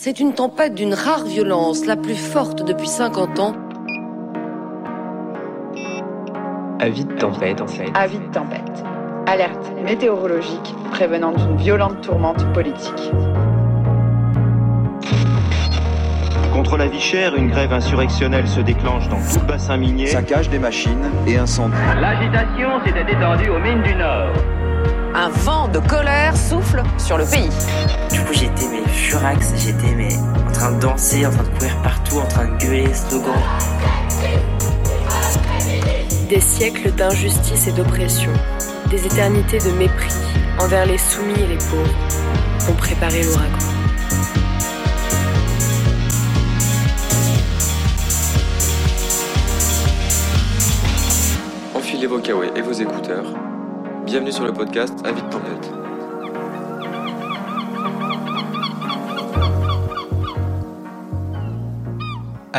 C'est une tempête d'une rare violence, la plus forte depuis 50 ans. Avis de tempête, en fait. Avis de tempête. Alerte météorologique prévenant d'une violente tourmente politique. Contre la vie chère, une grève insurrectionnelle se déclenche dans tout le bassin minier. Saccage des machines et incendie. L'agitation s'était étendue aux mines du Nord. Un vent de colère souffle sur le pays. Du coup, j'étais mais furax, j'étais mais en train de danser, en train de courir partout, en train de gueuler slogans. Des siècles d'injustice et d'oppression, des éternités de mépris envers les soumis et les pauvres ont préparé l'ouragan. Enfilez vos kawaii et vos écouteurs. Bienvenue sur le podcast Avis de tempête.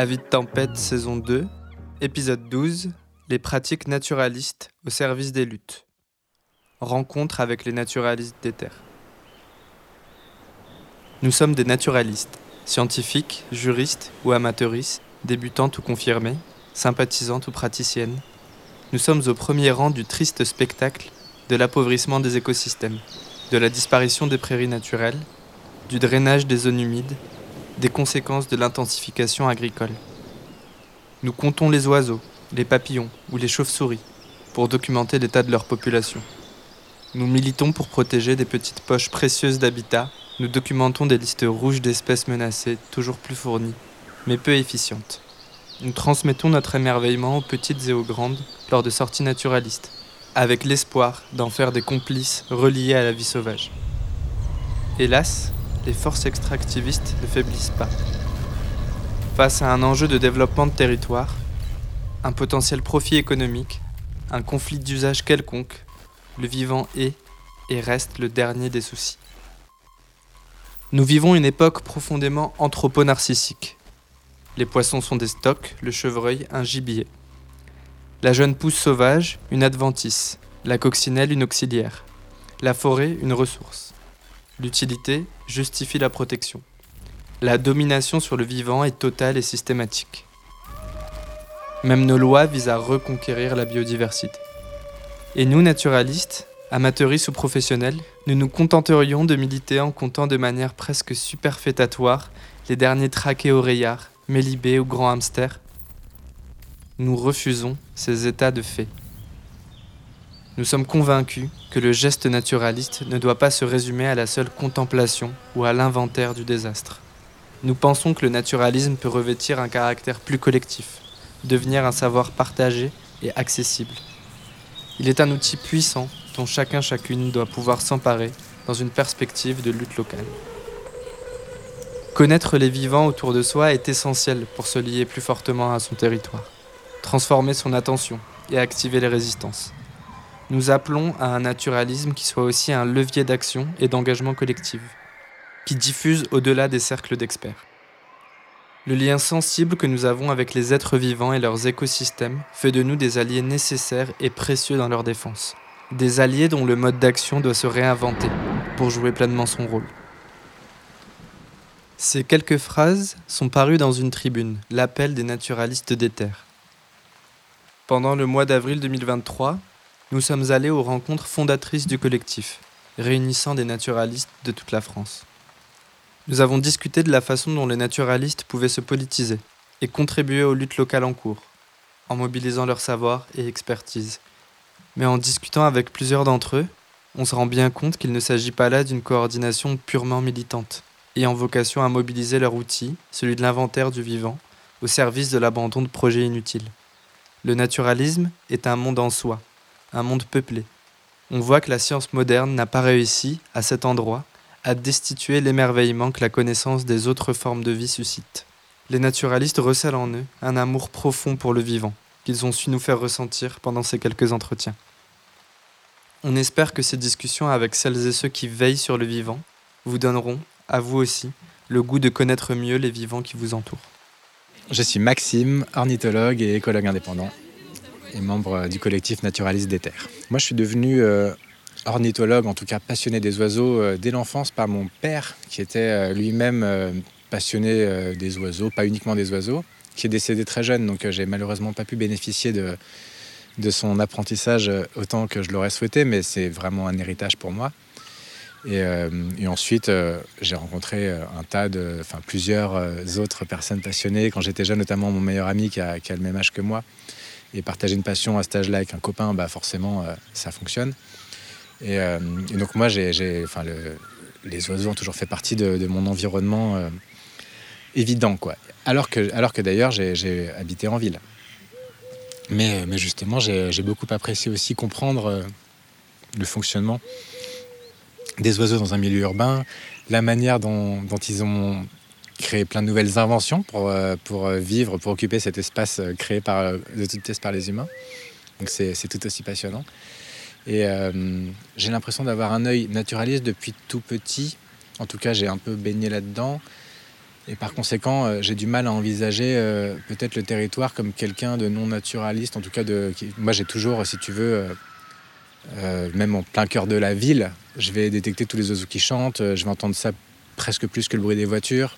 Avis tempête saison 2, épisode 12, les pratiques naturalistes au service des luttes. Rencontre avec les naturalistes des terres. Nous sommes des naturalistes, scientifiques, juristes ou amateuristes, débutantes ou confirmées, sympathisantes ou praticiennes. Nous sommes au premier rang du triste spectacle de l'appauvrissement des écosystèmes, de la disparition des prairies naturelles, du drainage des zones humides, des conséquences de l'intensification agricole. Nous comptons les oiseaux, les papillons ou les chauves-souris pour documenter l'état de leur population. Nous militons pour protéger des petites poches précieuses d'habitat, nous documentons des listes rouges d'espèces menacées toujours plus fournies, mais peu efficientes. Nous transmettons notre émerveillement aux petites et aux grandes lors de sorties naturalistes, avec l'espoir d'en faire des complices reliés à la vie sauvage. Hélas, les forces extractivistes ne faiblissent pas. Face à un enjeu de développement de territoire, un potentiel profit économique, un conflit d'usage quelconque, le vivant est et reste le dernier des soucis. Nous vivons une époque profondément anthropo-narcissique. Les poissons sont des stocks, le chevreuil un gibier. La jeune pousse sauvage, une adventice. La coccinelle, une auxiliaire. La forêt, une ressource. L'utilité justifie la protection. La domination sur le vivant est totale et systématique. Même nos lois visent à reconquérir la biodiversité. Et nous, naturalistes, amateuristes ou professionnels, nous nous contenterions de militer en comptant de manière presque superfétatoire les derniers traqués oreillards, mélibés ou grands hamsters nous refusons ces états de fait. Nous sommes convaincus que le geste naturaliste ne doit pas se résumer à la seule contemplation ou à l'inventaire du désastre. Nous pensons que le naturalisme peut revêtir un caractère plus collectif, devenir un savoir partagé et accessible. Il est un outil puissant dont chacun chacune doit pouvoir s'emparer dans une perspective de lutte locale. Connaître les vivants autour de soi est essentiel pour se lier plus fortement à son territoire transformer son attention et activer les résistances. Nous appelons à un naturalisme qui soit aussi un levier d'action et d'engagement collectif, qui diffuse au-delà des cercles d'experts. Le lien sensible que nous avons avec les êtres vivants et leurs écosystèmes fait de nous des alliés nécessaires et précieux dans leur défense. Des alliés dont le mode d'action doit se réinventer pour jouer pleinement son rôle. Ces quelques phrases sont parues dans une tribune, l'appel des naturalistes des terres. Pendant le mois d'avril 2023, nous sommes allés aux rencontres fondatrices du collectif, réunissant des naturalistes de toute la France. Nous avons discuté de la façon dont les naturalistes pouvaient se politiser et contribuer aux luttes locales en cours, en mobilisant leur savoir et expertise. Mais en discutant avec plusieurs d'entre eux, on se rend bien compte qu'il ne s'agit pas là d'une coordination purement militante, ayant vocation à mobiliser leur outil, celui de l'inventaire du vivant, au service de l'abandon de projets inutiles. Le naturalisme est un monde en soi, un monde peuplé. On voit que la science moderne n'a pas réussi, à cet endroit, à destituer l'émerveillement que la connaissance des autres formes de vie suscite. Les naturalistes recèlent en eux un amour profond pour le vivant, qu'ils ont su nous faire ressentir pendant ces quelques entretiens. On espère que ces discussions avec celles et ceux qui veillent sur le vivant vous donneront, à vous aussi, le goût de connaître mieux les vivants qui vous entourent. Je suis Maxime, ornithologue et écologue indépendant et membre du collectif Naturaliste des Terres. Moi, je suis devenu euh, ornithologue, en tout cas passionné des oiseaux, euh, dès l'enfance par mon père, qui était euh, lui-même passionné des oiseaux, pas uniquement des oiseaux, qui est décédé très jeune, donc j'ai malheureusement pas pu bénéficier de, de son apprentissage autant que je l'aurais souhaité, mais c'est vraiment un héritage pour moi. Et, ensuite, j'ai rencontré un tas de, enfin plusieurs autres personnes passionnées. Quand j'étais jeune, notamment mon meilleur ami qui a, le même âge que moi. Et partager une passion à cet âge-là avec un copain, bah forcément, ça fonctionne. Et, donc moi, les oiseaux ont toujours fait partie de, mon environnement euh, évident, quoi. Alors que, alors que d'ailleurs, j'ai habité en ville. Mais, justement, j'ai beaucoup apprécié aussi comprendre euh, le fonctionnement des oiseaux dans un milieu urbain, la manière dont, ils ont créé plein de nouvelles inventions pour, euh, pour vivre, pour occuper cet espace créé par, de toute pièce par les humains. Donc c'est tout aussi passionnant. Et euh, j'ai l'impression d'avoir un œil naturaliste depuis tout petit. En tout cas, j'ai un peu baigné là-dedans. Et par conséquent, euh, j'ai du mal à envisager euh, peut-être le territoire comme quelqu'un de non naturaliste. En tout cas, de, moi, j'ai toujours, si tu veux, même en plein cœur de la ville, je vais détecter tous les oiseaux qui chantent. je vais entendre ça presque plus que le bruit des voitures.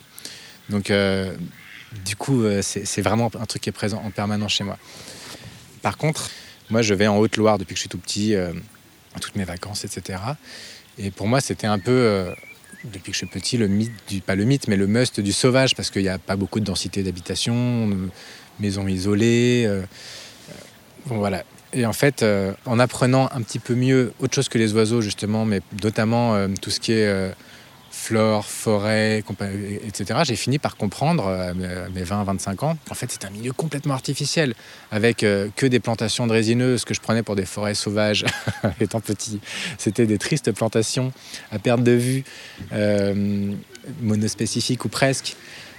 Donc, du coup, c'est vraiment un truc qui est présent en permanence chez moi. Par contre, moi, je vais en Haute-Loire depuis que je suis tout petit, euh, toutes mes vacances, etc. Et pour moi, c'était un peu, euh, depuis que je suis petit, le mythe, du, pas le mythe, mais le must du sauvage, parce qu'il n'y a pas beaucoup de densité d'habitation, maisons isolées. Euh, voilà. Et en fait, en apprenant un petit peu mieux autre chose que les oiseaux, justement, mais notamment tout ce qui est flore, forêt, etc., j'ai fini par comprendre à mes 20-25 ans qu'en fait c'est un milieu complètement artificiel, avec euh, que des plantations de résineuses que je prenais pour des forêts sauvages étant petit. C'était des tristes plantations à perte de vue, euh, monospécifiques ou presque,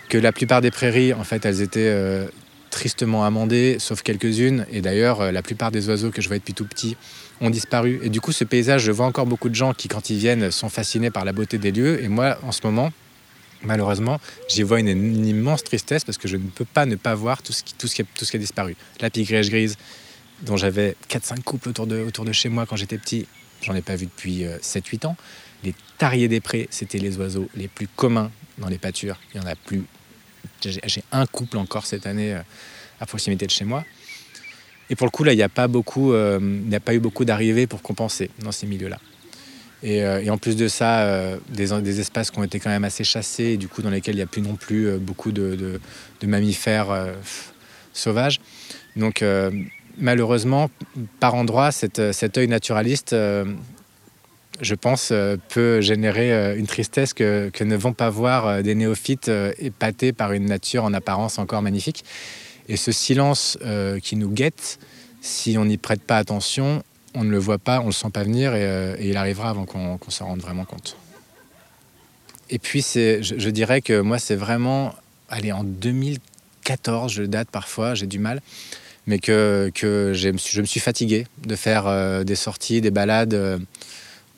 que la plupart des prairies, en fait, elles étaient euh, tristement amendées, sauf quelques-unes. Et d'ailleurs, la plupart des oiseaux que je voyais depuis tout petit ont disparu. Et du coup, ce paysage, je vois encore beaucoup de gens qui, quand ils viennent, sont fascinés par la beauté des lieux. Et moi, en ce moment, malheureusement, j'y vois une, immense tristesse parce que je ne peux pas ne pas voir tout ce qui, tout ce qui, a, tout ce qui a disparu. La pigrèche grise, dont j'avais 4-5 couples autour de, autour de chez moi quand j'étais petit, j'en ai pas vu depuis 7-8 euh, ans. Les tariers des prés, c'était les oiseaux les plus communs dans les pâtures. Il y en a plus. J'ai un couple encore cette année euh, à proximité de chez moi. Et pour le coup, là, il n'y a, pas euh, eu beaucoup d'arrivées pour compenser dans ces milieux-là. Et, euh, en plus de ça, euh, des, espaces qui ont été quand même assez chassés, et du coup, dans lesquels il n'y a plus non plus beaucoup de, mammifères sauvages. Donc, malheureusement, par endroits, cet œil naturaliste, je pense, peut générer une tristesse que, ne vont pas voir des néophytes épatés par une nature en apparence encore magnifique. Et ce silence euh, qui nous guette, si on n'y prête pas attention, on ne le voit pas, on ne le sent pas venir et, euh, il arrivera avant qu'on s'en rende vraiment compte. Et puis, je, je dirais que moi, c'est vraiment, allez, en 2014, je date parfois, j'ai du mal, mais que, que je me suis fatigué de faire euh, des sorties, des balades.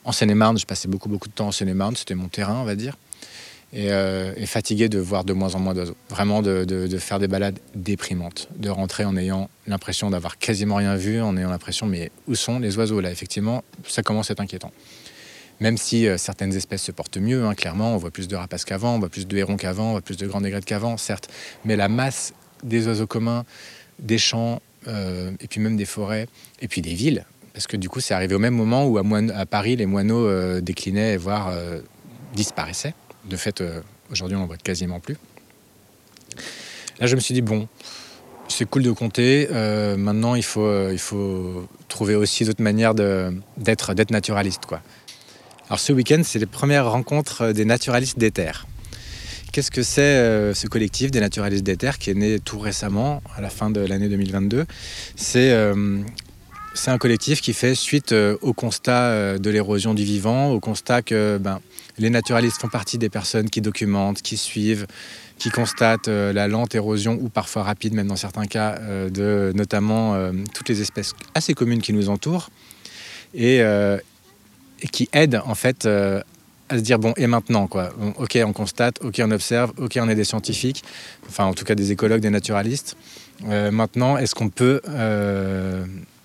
en Seine-et-Marne, je passais beaucoup, beaucoup de temps en Seine-et-Marne, c'était mon terrain, on va dire. Euh, et, fatigué de voir de moins en moins d'oiseaux. Vraiment de, faire des balades déprimantes, de rentrer en ayant l'impression d'avoir quasiment rien vu, en ayant l'impression mais où sont les oiseaux là? Effectivement, ça commence à être inquiétant. Même si euh, certaines espèces se portent mieux, hein, clairement, on voit plus de rapaces qu'avant, on voit plus de hérons qu'avant, on voit plus de grandes aigrettes qu'avant, certes, mais la masse des oiseaux communs, des champs, euh, et puis même des forêts, et puis des villes, parce que du coup c'est arrivé au même moment où à, Paris les moineaux déclinaient, voire disparaissaient. De fait, euh, aujourd'hui, on n'en voit quasiment plus. Là, je me suis dit, bon, c'est cool de compter. Euh, maintenant, il faut, euh, il faut trouver aussi d'autres manières d'être naturaliste. Quoi. Alors, ce week-end, c'est les premières rencontres des naturalistes d'éther. Qu'est-ce que c'est ce collectif des naturalistes d'éther qui est né tout récemment, à la fin de l'année 2022 C'est c'est un collectif qui fait suite au constat de l'érosion du vivant, au constat que ben, les naturalistes font partie des personnes qui documentent, qui suivent, qui constatent euh, la lente érosion ou parfois rapide, même dans certains cas, euh, de notamment euh, toutes les espèces assez communes qui nous entourent et, qui aident en fait à se dire bon et maintenant quoi? Ok on constate ok on observe ok on est des scientifiques enfin en tout cas des écologues des naturalistes. Maintenant est-ce qu'on peut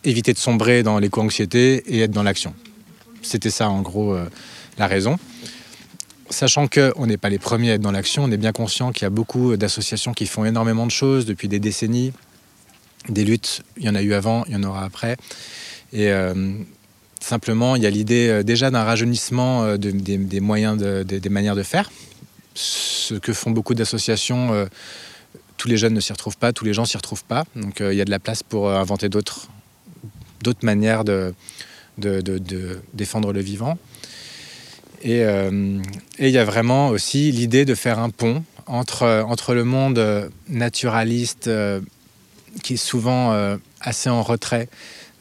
éviter de sombrer dans l'éco-anxiété et être dans l'action? C'était ça en gros la raison Sachant qu'on n'est pas les premiers à être dans l'action, on est bien conscient qu'il y a beaucoup d'associations qui font énormément de choses depuis des décennies. Des luttes, il y en a eu avant, il y en aura après. Et euh, simplement, il y a l'idée euh, déjà d'un rajeunissement euh, de, des, moyens, de, des, manières de faire. Ce que font beaucoup d'associations, tous les jeunes ne s'y retrouvent pas, tous les gens s'y retrouvent pas. Donc il y a de la place pour inventer d'autres manières de, défendre le vivant. Et, euh, et, il y a vraiment aussi l'idée de faire un pont entre, entre le monde naturaliste euh, qui est souvent euh, assez en retrait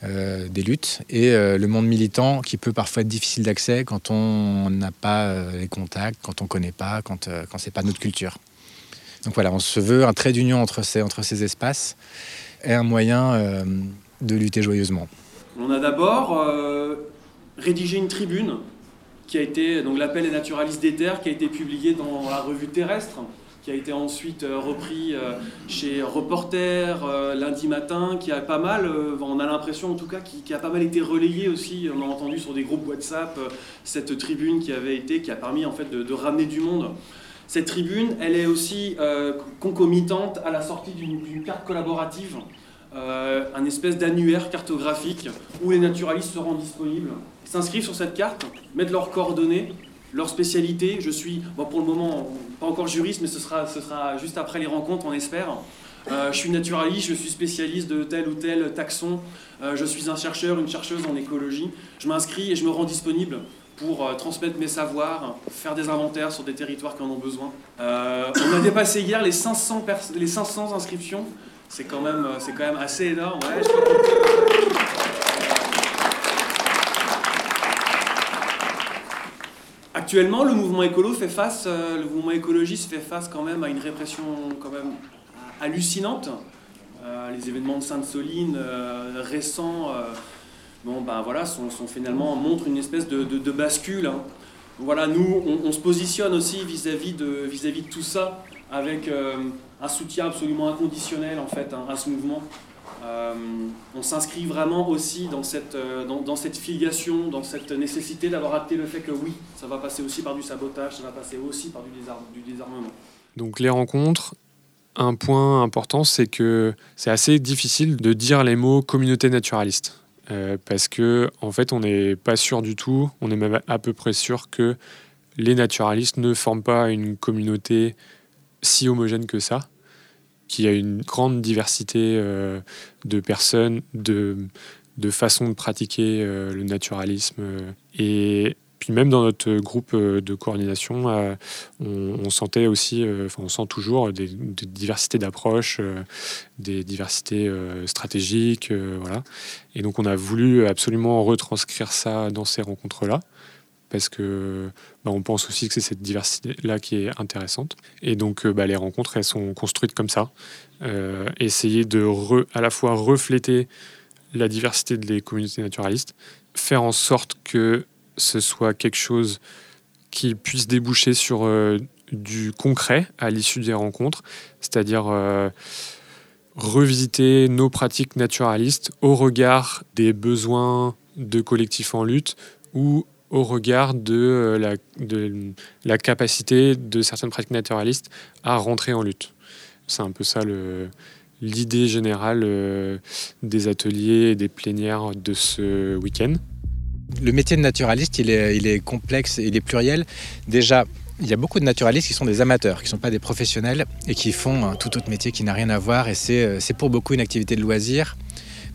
euh, des luttes et euh, le monde militant qui peut parfois être difficile d'accès quand on n'a pas les contacts, quand on ne connaît pas, quand, quand ce n'est pas notre culture. Donc voilà, on se veut un trait d'union entre ces, entre ces espaces et un moyen de lutter joyeusement. On a d'abord rédigé une tribune qui a été, donc l'appel des naturalistes des terres, qui a été publié dans la revue Terrestre, qui a été ensuite repris chez Reporter, lundi matin, qui a pas mal, on a l'impression en tout cas, qui, a pas mal été relayé aussi, on a entendu sur des groupes WhatsApp, cette tribune qui avait été, qui a permis en fait de, ramener du monde. Cette tribune, elle est aussi euh, concomitante à la sortie d'une carte collaborative, euh, un espèce d'annuaire cartographique où les naturalistes seront disponibles s'inscrivent sur cette carte, mettent leurs coordonnées, leur spécialité. Je suis, bon, pour le moment, pas encore juriste, mais ce sera, ce sera juste après les rencontres, on espère. Euh, je suis naturaliste, je suis spécialiste de tel ou tel taxon, euh, je suis un chercheur, une chercheuse en écologie. Je m'inscris et je me rends disponible pour transmettre mes savoirs, faire des inventaires sur des territoires qui en ont besoin. On a dépassé hier les 500, les 500 inscriptions. C'est quand, même, quand même assez énorme. Ouais, Actuellement, le mouvement écolo fait face, euh, le mouvement écologiste fait face quand même à une répression quand même hallucinante. Euh, les événements de Sainte-Soline euh, récents, bon ben voilà, sont, sont, finalement montrent une espèce de, de, de bascule. Hein. Voilà, nous, on, on, se positionne aussi vis-à-vis de, vis-à-vis de tout ça avec un soutien absolument inconditionnel en fait hein, à ce mouvement. Euh, on s'inscrit vraiment aussi dans cette, euh, dans, cette filiation, dans cette nécessité d'avoir acté le fait que oui, ça va passer aussi par du sabotage, ça va passer aussi par du désarmement. Donc les rencontres, un point important, c'est que c'est assez difficile de dire les mots communauté naturaliste. Euh, parce que en fait, on n'est pas sûr du tout, on est même à peu près sûr que les naturalistes ne forment pas une communauté si homogène que ça qui a une grande diversité euh, de personnes, de, de façons de pratiquer euh, le naturalisme. Euh, et puis même dans notre groupe de coordination, on, on, sentait aussi, enfin on sent toujours des, des diversités d'approches, des diversités stratégiques, voilà. Et donc on a voulu absolument retranscrire ça dans ces rencontres-là parce que bah, on pense aussi que c'est cette diversité-là qui est intéressante. Et donc bah, les rencontres, elles sont construites comme ça. Euh, essayer de à la fois refléter la diversité des communautés naturalistes, faire en sorte que ce soit quelque chose qui puisse déboucher sur euh, du concret à l'issue des rencontres, c'est-à-dire euh, revisiter nos pratiques naturalistes au regard des besoins de collectifs en lutte ou au regard de la, de la capacité de certaines pratiques naturalistes à rentrer en lutte. C'est un peu ça l'idée générale euh, des ateliers et des plénières de ce week-end. Le métier de naturaliste, il est, il est complexe et il est pluriel. Déjà, il y a beaucoup de naturalistes qui sont des amateurs, qui ne sont pas des professionnels et qui font un tout autre métier qui n'a rien à voir. Et c'est euh, pour beaucoup une activité de loisir,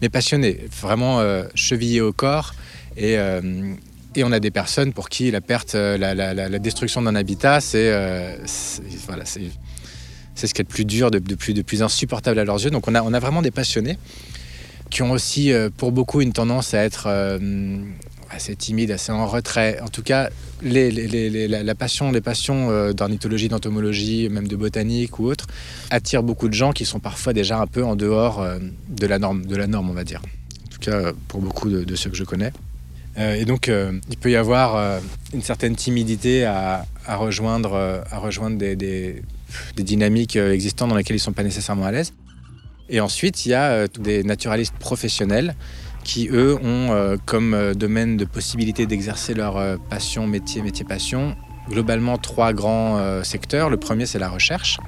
mais passionnée, vraiment euh, chevillée au corps. Et, euh, et, on a des personnes pour qui la perte, la, la, destruction d'un habitat, c'est euh, voilà, c'est ce qui est le plus dur, de, plus, insupportable à leurs yeux. Donc on a, on a vraiment des passionnés qui ont aussi, euh, pour beaucoup, une tendance à être euh, assez timides, assez en retrait. En tout cas, les, la, passion, les passions euh, d'ornithologie, d'entomologie, même de botanique ou autre, attirent beaucoup de gens qui sont parfois déjà un peu en dehors euh, de, la norme, de la norme, on va dire. En tout cas, pour beaucoup de ceux que je connais. Euh, et donc, il peut y avoir une certaine timidité à, rejoindre, à rejoindre des, dynamiques existantes dans lesquelles ils ne sont pas nécessairement à l'aise. Et ensuite, il y a des naturalistes professionnels qui, eux, ont comme domaine de possibilité d'exercer leur passion, métier, métier, passion, globalement trois grands euh, secteurs. Le premier, c'est la recherche.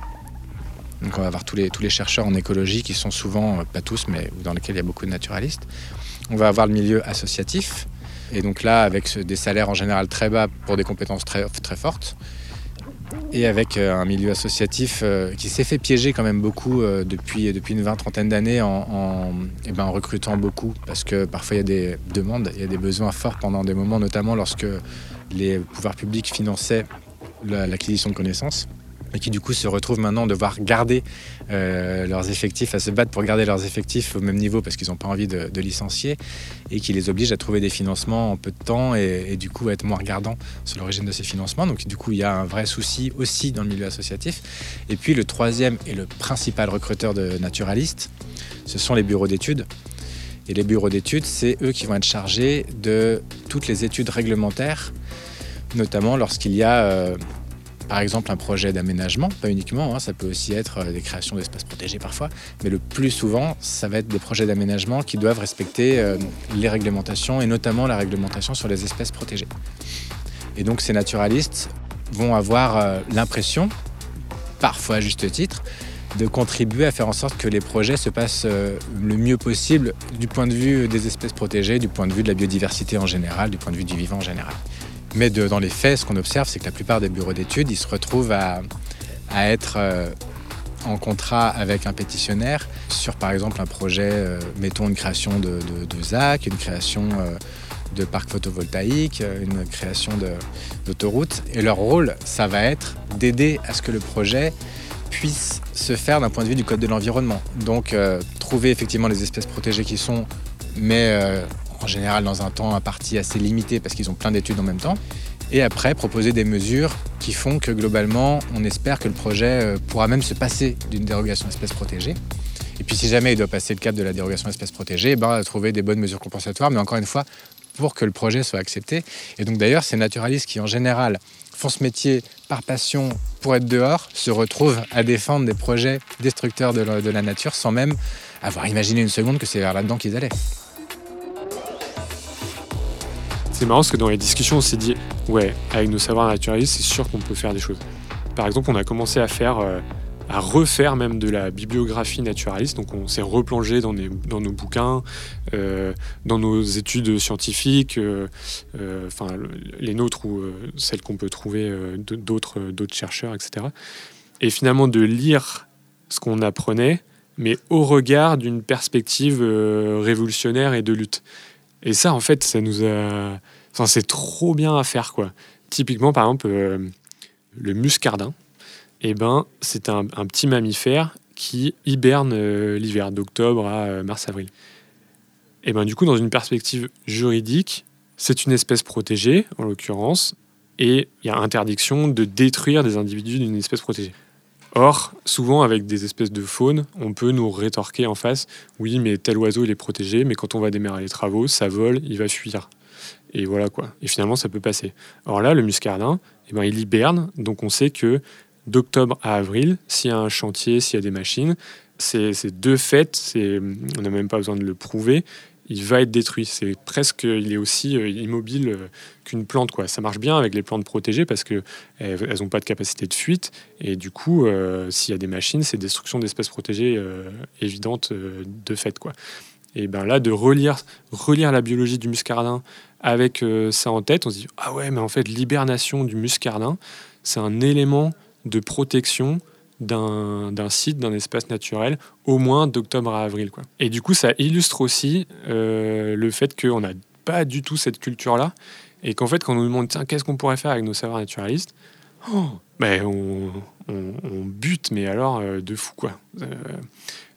Donc on va avoir tous les, chercheurs en écologie qui sont souvent, euh, pas tous, mais dans lesquels il y a beaucoup de naturalistes. On va avoir le milieu associatif. Et donc là, avec des salaires en général très bas pour des compétences très, fortes. Et avec euh, un milieu associatif qui s'est fait piéger quand même beaucoup depuis, depuis une vingt, trentaine d'années en, eh ben, en, recrutant beaucoup. Parce que parfois il y a des demandes, il y a des besoins forts pendant des moments, notamment lorsque les pouvoirs publics finançaient l'acquisition de connaissances qui du coup se retrouvent maintenant devoir garder euh, leurs effectifs, à se battre pour garder leurs effectifs au même niveau parce qu'ils n'ont pas envie de, licencier et qui les oblige à trouver des financements en peu de temps et, du coup à être moins regardants sur l'origine de ces financements. Donc du coup il y a un vrai souci aussi dans le milieu associatif. Et puis le troisième et le principal recruteur de naturalistes, ce sont les bureaux d'études. Et les bureaux d'études, c'est eux qui vont être chargés de toutes les études réglementaires notamment lorsqu'il y a euh, par exemple un projet d'aménagement, pas uniquement, hein, ça peut aussi être euh, des créations d'espaces protégés parfois, mais le plus souvent, ça va être des projets d'aménagement qui doivent respecter euh, les réglementations et notamment la réglementation sur les espèces protégées. Et donc ces naturalistes vont avoir l'impression, parfois à juste titre, de contribuer à faire en sorte que les projets se passent le mieux possible du point de vue des espèces protégées, du point de vue de la biodiversité en général, du point de vue du vivant en général. Mais dans les faits, ce qu'on observe, c'est que la plupart des bureaux d'études, ils se retrouvent à, être euh, en contrat avec un pétitionnaire sur, par exemple, un projet, euh, mettons une création de, ZAC, une création euh, de parc photovoltaïque, une création d'autoroute. Et leur rôle, ça va être d'aider à ce que le projet puisse se faire d'un point de vue du code de l'environnement. Donc, trouver effectivement les espèces protégées qui sont, mais en général dans un temps imparti assez limité parce qu'ils ont plein d'études en même temps. Et après, proposer des mesures qui font que globalement, on espère que le projet euh, pourra même se passer d'une dérogation espèce protégée. Et puis si jamais il doit passer le cap de la dérogation espèce protégée, eh ben, trouver des bonnes mesures compensatoires, mais encore une fois, pour que le projet soit accepté. Et donc d'ailleurs, ces naturalistes qui en général font ce métier par passion pour être dehors, se retrouvent à défendre des projets destructeurs de la, de la nature sans même avoir imaginé une seconde que c'est vers là-dedans qu'ils allaient. C'est marrant parce que dans les discussions, on s'est dit, ouais, avec nos savoirs naturalistes, c'est sûr qu'on peut faire des choses. Par exemple, on a commencé à faire, euh, à refaire même de la bibliographie naturaliste. Donc, on s'est replongé dans, nos bouquins, euh, dans nos études scientifiques, euh, enfin les nôtres ou celles qu'on peut trouver d'autres d'autres chercheurs, etc. Et finalement, de lire ce qu'on apprenait, mais au regard d'une perspective révolutionnaire et de lutte. Et ça, en fait, ça nous a. Enfin, c'est trop bien à faire, quoi. Typiquement, par exemple, euh, le muscardin, eh ben, c'est un, petit mammifère qui hiberne euh, l'hiver, d'octobre à euh, mars-avril. Et ben, du coup, dans une perspective juridique, c'est une espèce protégée, en l'occurrence, et il y a interdiction de détruire des individus d'une espèce protégée. Or, souvent avec des espèces de faune, on peut nous rétorquer en face, oui, mais tel oiseau il est protégé, mais quand on va démarrer les travaux, ça vole, il va fuir. Et voilà quoi. Et finalement, ça peut passer. Or là, le muscardin, eh ben, il hiberne, donc on sait que d'octobre à avril, s'il y a un chantier, s'il y a des machines, c'est deux faits, on n'a même pas besoin de le prouver, il va être détruit. C'est presque, il est aussi euh, immobile euh, qu'une plante. Quoi. Ça marche bien avec les plantes protégées parce qu'elles n'ont pas de capacité de fuite. Et du coup, euh, s'il y a des machines, c'est destruction d'espèces protégées évidente de fait. Quoi. Et ben là, de relire, relire la biologie du muscardin avec ça en tête, on se dit Ah ouais, mais en fait, l'hibernation du muscardin, c'est un élément de protection d'un site, d'un espace naturel, au moins d'octobre à avril. Quoi. Et du coup, ça illustre aussi euh, le fait qu'on n'a pas du tout cette culture-là, et qu'en fait, quand on nous demande, tiens, qu'est-ce qu'on pourrait faire avec nos savoirs naturalistes oh, ben, on, bute, mais alors euh, de fou, quoi. Euh,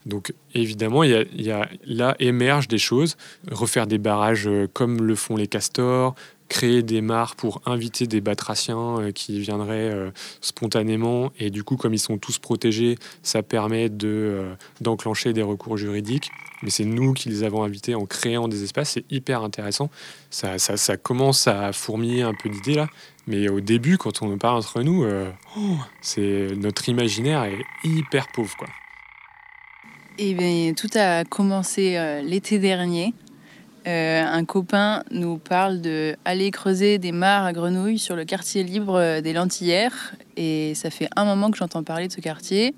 donc évidemment, il y, a, là émergent des choses, refaire des barrages comme le font les castors, créer des mares pour inviter des batraciens euh, qui viendraient euh, spontanément. Et du coup, comme ils sont tous protégés, ça permet euh, d'enclencher des recours juridiques. Mais c'est nous qui les avons invités en créant des espaces. C'est hyper intéressant. Ça, ça, ça commence à fourmiller un peu d'idées là. Mais au début, quand on parle entre nous, oh, c'est notre imaginaire est hyper pauvre. Quoi. Eh bien, tout a commencé l'été dernier euh, un copain nous parle de aller creuser des mares à Grenouille sur le quartier libre euh, des Lentillères. Et ça fait un moment que j'entends parler de ce quartier.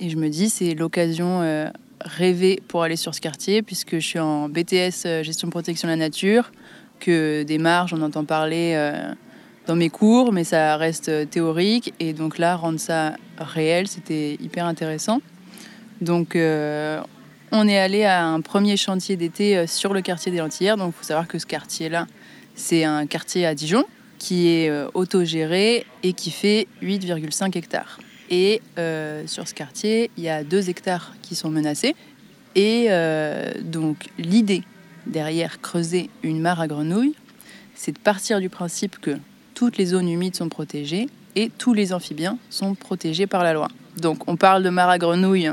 Et je me dis, c'est l'occasion euh, rêvée pour aller sur ce quartier, puisque je suis en BTS gestion protection de la nature, que des mares, j'en entends parler dans mes cours, mais ça reste théorique. Et donc là, rendre ça réel, c'était hyper intéressant. Donc on est allé à un premier chantier d'été euh, sur le quartier des Lentillères. Donc, il faut savoir que ce quartier-là, c'est un quartier à Dijon qui est euh, autogéré et qui fait 8,5 hectares. Et euh, sur ce quartier, il y a 2 hectares qui sont menacés. Et donc, l'idée derrière creuser une mare à grenouilles, c'est de partir du principe que toutes les zones humides sont protégées et tous les amphibiens sont protégés par la loi. Donc, on parle de mare à grenouilles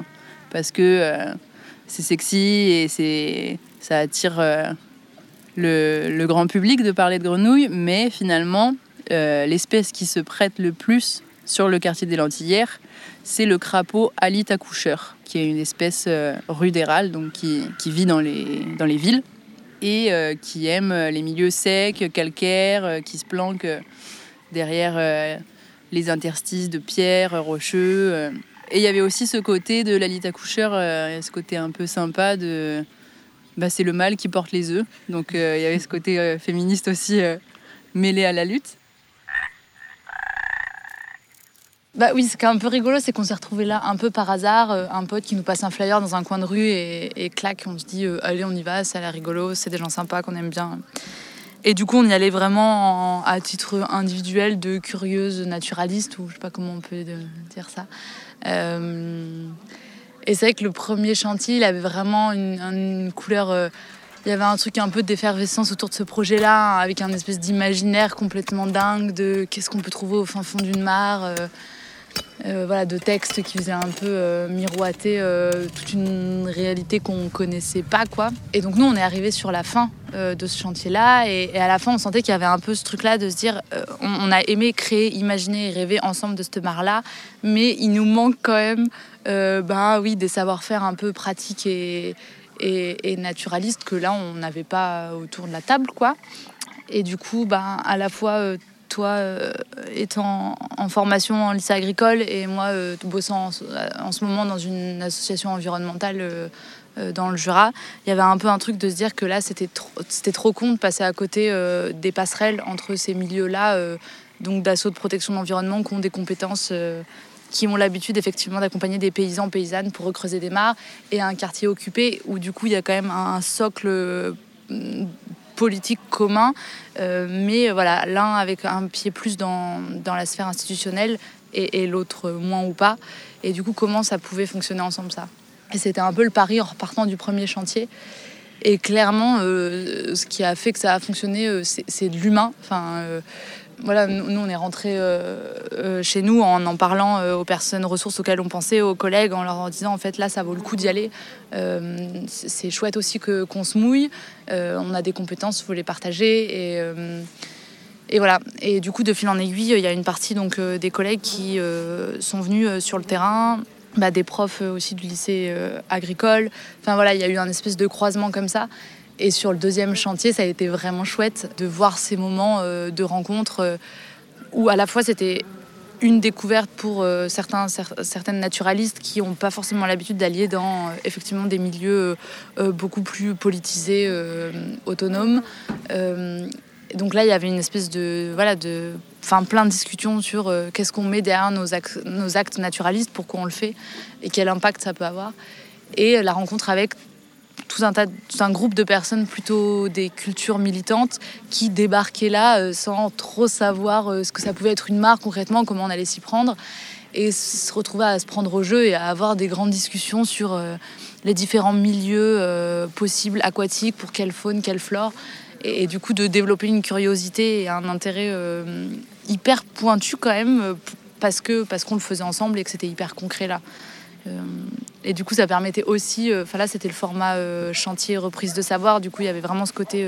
parce que c'est sexy et c'est ça attire euh, le, grand public de parler de grenouilles, mais finalement, euh, l'espèce qui se prête le plus sur le quartier des Lentillères, c'est le crapaud alite accoucheur, qui est une espèce euh, rudérale, donc qui, vit dans les, dans les villes et qui aime les milieux secs, calcaires, qui se planque derrière les interstices de pierres rocheux. Et il y avait aussi ce côté de Lalita Coucheur, euh, ce côté un peu sympa de. Bah, c'est le mâle qui porte les œufs. Donc euh, il y avait ce côté euh, féministe aussi mêlé à la lutte. Bah oui, ce qui est un peu rigolo, c'est qu'on s'est retrouvé là un peu par hasard. un pote qui nous passe un flyer dans un coin de rue et, et clac, on se dit allez, on y va, ça a l'air rigolo, c'est des gens sympas qu'on aime bien. Et du coup, on y allait vraiment à titre individuel de curieuse naturaliste, ou je sais pas comment on peut dire ça. Euh, et c'est vrai que le premier chantier, il avait vraiment une, couleur. Euh, il y avait un truc un peu d'effervescence autour de ce projet-là, avec un espèce d'imaginaire complètement dingue de qu'est-ce qu'on peut trouver au fin fond d'une mare. Euh, voilà, de textes qui faisaient un peu euh, miroiter euh, toute une réalité qu'on connaissait pas. quoi. Et donc nous, on est arrivé sur la fin de ce chantier-là, et, à la fin, on sentait qu'il y avait un peu ce truc-là de se dire, on, a aimé créer, imaginer et rêver ensemble de cette mare-là, mais il nous manque quand même ben, oui, des savoir-faire un peu pratiques et, et, naturalistes que là, on n'avait pas autour de la table. quoi. Et du coup, ben, à la fois toi euh, étant en formation en lycée agricole et moi euh, bossant en, ce moment dans une association environnementale euh, dans le Jura, il y avait un peu un truc de se dire que là c'était trop, trop con de passer à côté des passerelles entre ces milieux-là, donc d'assauts de protection de l'environnement qui ont des compétences qui ont l'habitude effectivement d'accompagner des paysans, paysannes pour recreuser des mares, et un quartier occupé où du coup il y a quand même un socle politique commun, euh, mais voilà, l'un avec un pied plus dans, dans la sphère institutionnelle et, l'autre moins ou pas. Et du coup, comment ça pouvait fonctionner ensemble ça? Et c'était un peu le pari en repartant du premier chantier. Et clairement, euh, ce qui a fait que ça a fonctionné, euh, c'est de l'humain. Enfin, voilà, nous, on est rentré euh, euh, chez nous en en parlant euh, aux personnes ressources auxquelles on pensait, aux collègues, en leur disant en fait là, ça vaut le coup d'y aller. c'est chouette aussi que qu'on se mouille. on a des compétences, il faut les partager et et voilà. Et du coup, de fil en aiguille, il y a une partie donc des collègues qui sont venus sur le terrain, bah, des profs aussi du lycée agricole. Enfin voilà, il y a eu un espèce de croisement comme ça. Et sur le deuxième chantier, ça a été vraiment chouette de voir ces moments euh, de rencontre euh, où à la fois c'était une découverte pour euh, certains, certaines naturalistes qui n'ont pas forcément l'habitude d'allier dans effectivement des milieux beaucoup plus politisés, autonomes. donc là, il y avait une espèce de voilà de, enfin plein de discussions sur qu'est-ce qu'on met derrière nos actes, nos actes naturalistes, pourquoi on le fait et quel impact ça peut avoir. Et la rencontre avec tout un, tas, un groupe de personnes plutôt des cultures militantes qui débarquaient là euh, sans trop savoir euh, ce que ça pouvait être une marque concrètement, comment on allait s'y prendre, et se retrouver à se prendre au jeu et à avoir des grandes discussions sur euh, les différents milieux possibles aquatiques, pour quelle faune, quelle flore, et, du coup de développer une curiosité et un intérêt hyper pointu quand même, parce que parce qu'on le faisait ensemble et que c'était hyper concret là. Euh, et du coup, ça permettait aussi, euh, enfin là, c'était le format euh, chantier reprise de savoir. Du coup, il y avait vraiment ce côté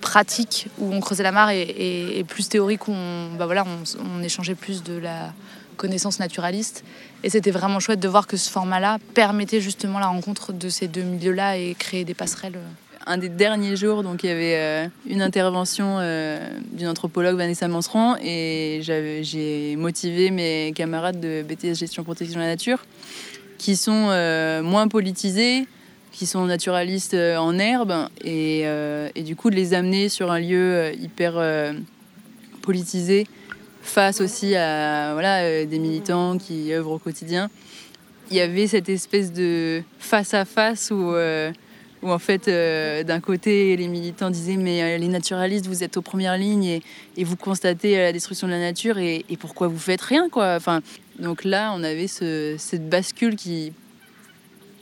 pratique où on creusait la mare et, plus théorique où on, bah voilà, on, échangeait plus de la connaissance naturaliste. Et c'était vraiment chouette de voir que ce format-là permettait justement la rencontre de ces deux milieux-là et créer des passerelles. un des derniers jours, donc il y avait une intervention d'une anthropologue, Vanessa Manseron, et j'ai motivé mes camarades de BTS Gestion Protection de la Nature, qui sont moins politisés, qui sont naturalistes en herbe, et, et, du coup de les amener sur un lieu hyper politisé face aussi à voilà, des militants qui œuvrent au quotidien. Il y avait cette espèce de face à face où, euh, où en fait, euh, d'un côté, les militants disaient Mais euh, les naturalistes, vous êtes aux premières lignes et, et vous constatez la destruction de la nature et, et, pourquoi vous faites rien quoi. Enfin, Donc là, on avait ce, cette bascule qui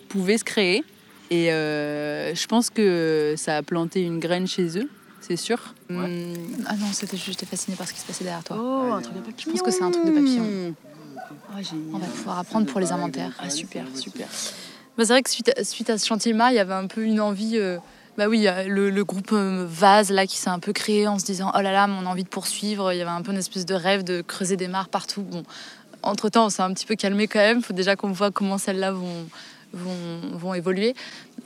pouvait se créer. Et je pense que ça a planté une graine chez eux, c'est sûr. Hum. Ah non, c'était juste fasciné par ce qui se passait derrière toi. Oh, un truc de papillon. Je pense que c'est un truc de papillon. Ah, on va pouvoir apprendre pour les inventaires. Ah, super, super. Bah, c'est vrai que suite à, suite à ce chantier-là, il y avait un peu une envie. Euh, bah oui, le, le groupe euh, Vase là qui s'est un peu créé en se disant oh là là, mon envie de poursuivre. Il y avait un peu une espèce de rêve de creuser des mares partout. Bon, entre temps, on s'est un petit peu calmé quand même. Il faut déjà qu'on voit comment celles-là vont évoluer.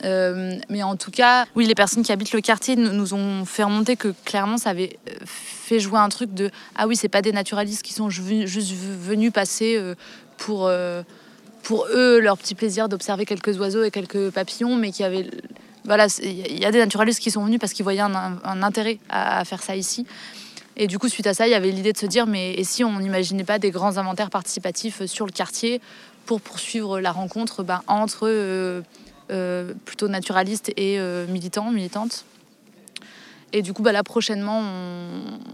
Euh, mais en tout cas, oui, les personnes qui habitent le quartier nous, ont fait remonter que clairement ça avait euh, fait jouer un truc de ah oui, c'est pas des naturalistes qui sont juste venus passer euh, pour, pour eux leur petit plaisir d'observer quelques oiseaux et quelques papillons, mais qui avaient voilà, il y a des naturalistes qui sont venus parce qu'ils voyaient un, intérêt à, faire ça ici. Et du coup, suite à ça, il y avait l'idée de se dire, mais et si on n'imaginait pas des grands inventaires participatifs sur le quartier pour poursuivre la rencontre ben, entre euh, euh, plutôt naturalistes et euh, militants, militantes. Et du coup, bah, là, prochainement,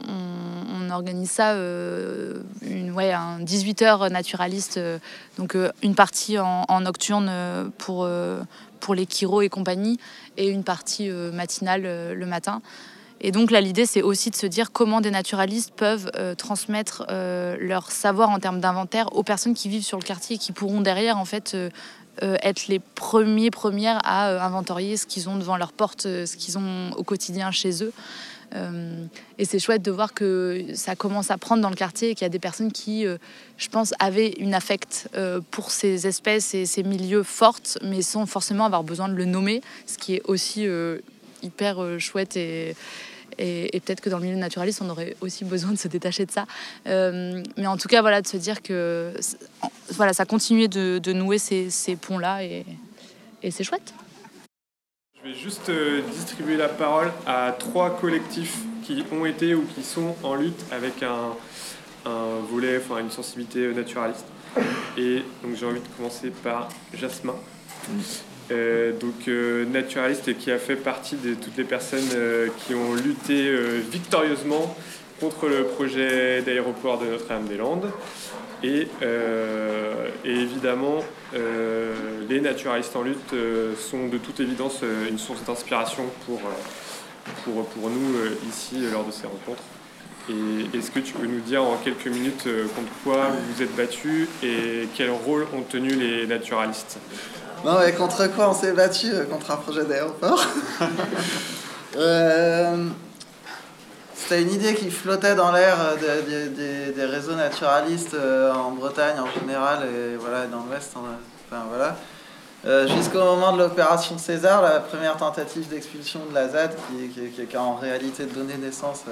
on, organise ça, ouais, un 18h naturaliste, donc une partie en, nocturne pour, pour les Kiro et compagnie, et une partie matinale le matin. Et donc là, l'idée, c'est aussi de se dire comment des naturalistes peuvent euh, transmettre euh, leur savoir en termes d'inventaire aux personnes qui vivent sur le quartier et qui pourront derrière, en fait, euh, être les premiers, premières à inventorier ce qu'ils ont devant leur porte, ce qu'ils ont au quotidien chez eux. et c'est chouette de voir que ça commence à prendre dans le quartier et qu'il y a des personnes qui, je pense, avaient une affect pour ces espèces et ces milieux fortes, mais sans forcément avoir besoin de le nommer, ce qui est aussi hyper chouette et, et, peut-être que dans le milieu naturaliste, on aurait aussi besoin de se détacher de ça. Euh, mais en tout cas, voilà, de se dire que voilà, ça continue de, de nouer ces, ces ponts-là et, et c'est chouette. Je vais juste euh, distribuer la parole à trois collectifs qui ont été ou qui sont en lutte avec un, un volet, enfin une sensibilité naturaliste. Et donc j'ai envie de commencer par Jasmin. Euh, donc euh, naturaliste et qui a fait partie de toutes les personnes euh, qui ont lutté victorieusement contre le projet d'aéroport de Notre-Dame-des-Landes. Et, évidemment, les naturalistes en lutte sont de toute évidence une source d'inspiration pour, pour, nous ici lors de ces rencontres. Et est-ce que tu peux nous dire en quelques minutes contre quoi vous vous êtes battu et quel rôle ont tenu les naturalistes? Non, mais contre quoi on s'est battu euh, Contre un projet d'aéroport. Euh, c'était une idée qui flottait dans l'air euh, des, réseaux naturalistes en Bretagne en général et voilà, dans l'Ouest. Enfin, voilà. Jusqu'au moment de l'opération César, la première tentative d'expulsion de la ZAD, qui, a en réalité donné naissance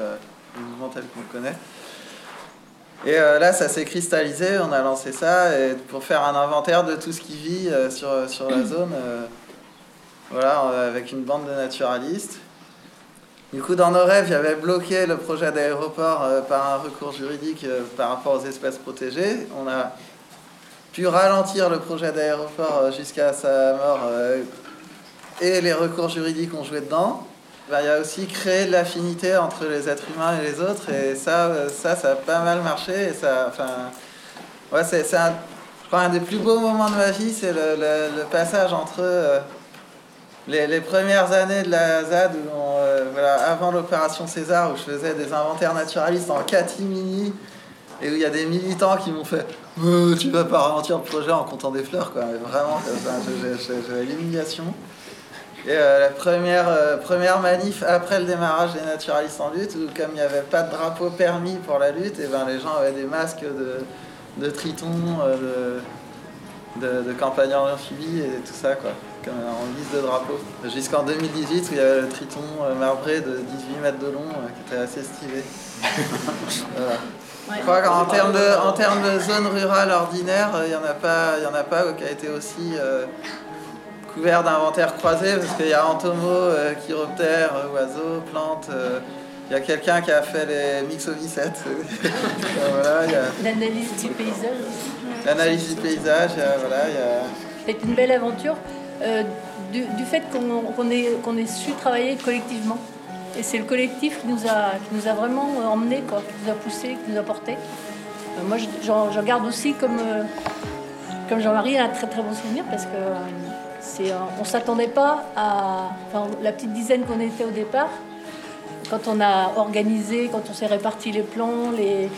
au mouvement tel qu'on le connaît. Et euh, là, ça s'est cristallisé, on a lancé ça pour faire un inventaire de tout ce qui vit euh, sur, sur la zone, euh, voilà, avec une bande de naturalistes. Du coup, dans nos rêves, il y avait bloqué le projet d'aéroport par un recours juridique par rapport aux espèces protégées. On a pu ralentir le projet d'aéroport jusqu'à sa mort et les recours juridiques ont joué dedans. Bah, il y a aussi créer de l'affinité entre les êtres humains et les autres. Et ça, ça, ça a pas mal marché. Et ça, enfin, ouais, c'est, un, un des plus beaux moments de ma vie, c'est le, le, passage entre euh, les, les, premières années de la ZAD, où euh, voilà, avant l'opération César, où je faisais des inventaires naturalistes en catimini, et où il y a des militants qui m'ont fait Tu vas pas ralentir le projet en comptant des fleurs, quoi. Mais vraiment, j'avais l'humiliation. Et euh, la première, euh, première manif après le démarrage des naturalistes en lutte, où comme il n'y avait pas de drapeau permis pour la lutte, et ben les gens avaient des masques de, de triton, euh, de, de campagne en amphibie et tout ça, quoi, comme en guise de drapeau. Jusqu'en 2018, où il y avait le triton marbré de 18 mètres de long, qui était assez stylé. voilà. Je crois qu'en termes de, en termes de zone rurale ordinaire, il n'y en, a pas- y en a pas qui a été aussi couvert d'inventaires croisés, parce qu'il y a entomos, euh, chiroptères, euh, oiseaux, plantes. euh, il y a quelqu'un qui a fait les mixovicètes. voilà, il y a L'analyse du paysage l'analyse du paysage, voilà, a... C'est une belle aventure euh, du, du fait qu'on ait, su travailler collectivement. Et c'est le collectif qui nous a, qui nous a vraiment emmenés, quoi, qui nous a poussés, qui nous a portés. Euh, moi, je- garde aussi comme, euh, comme Jean-Marie un très très bon souvenir parce que on s'attendait pas à la petite dizaine qu'on était au départ. Quand on a organisé, quand on s'est réparti les plans, les,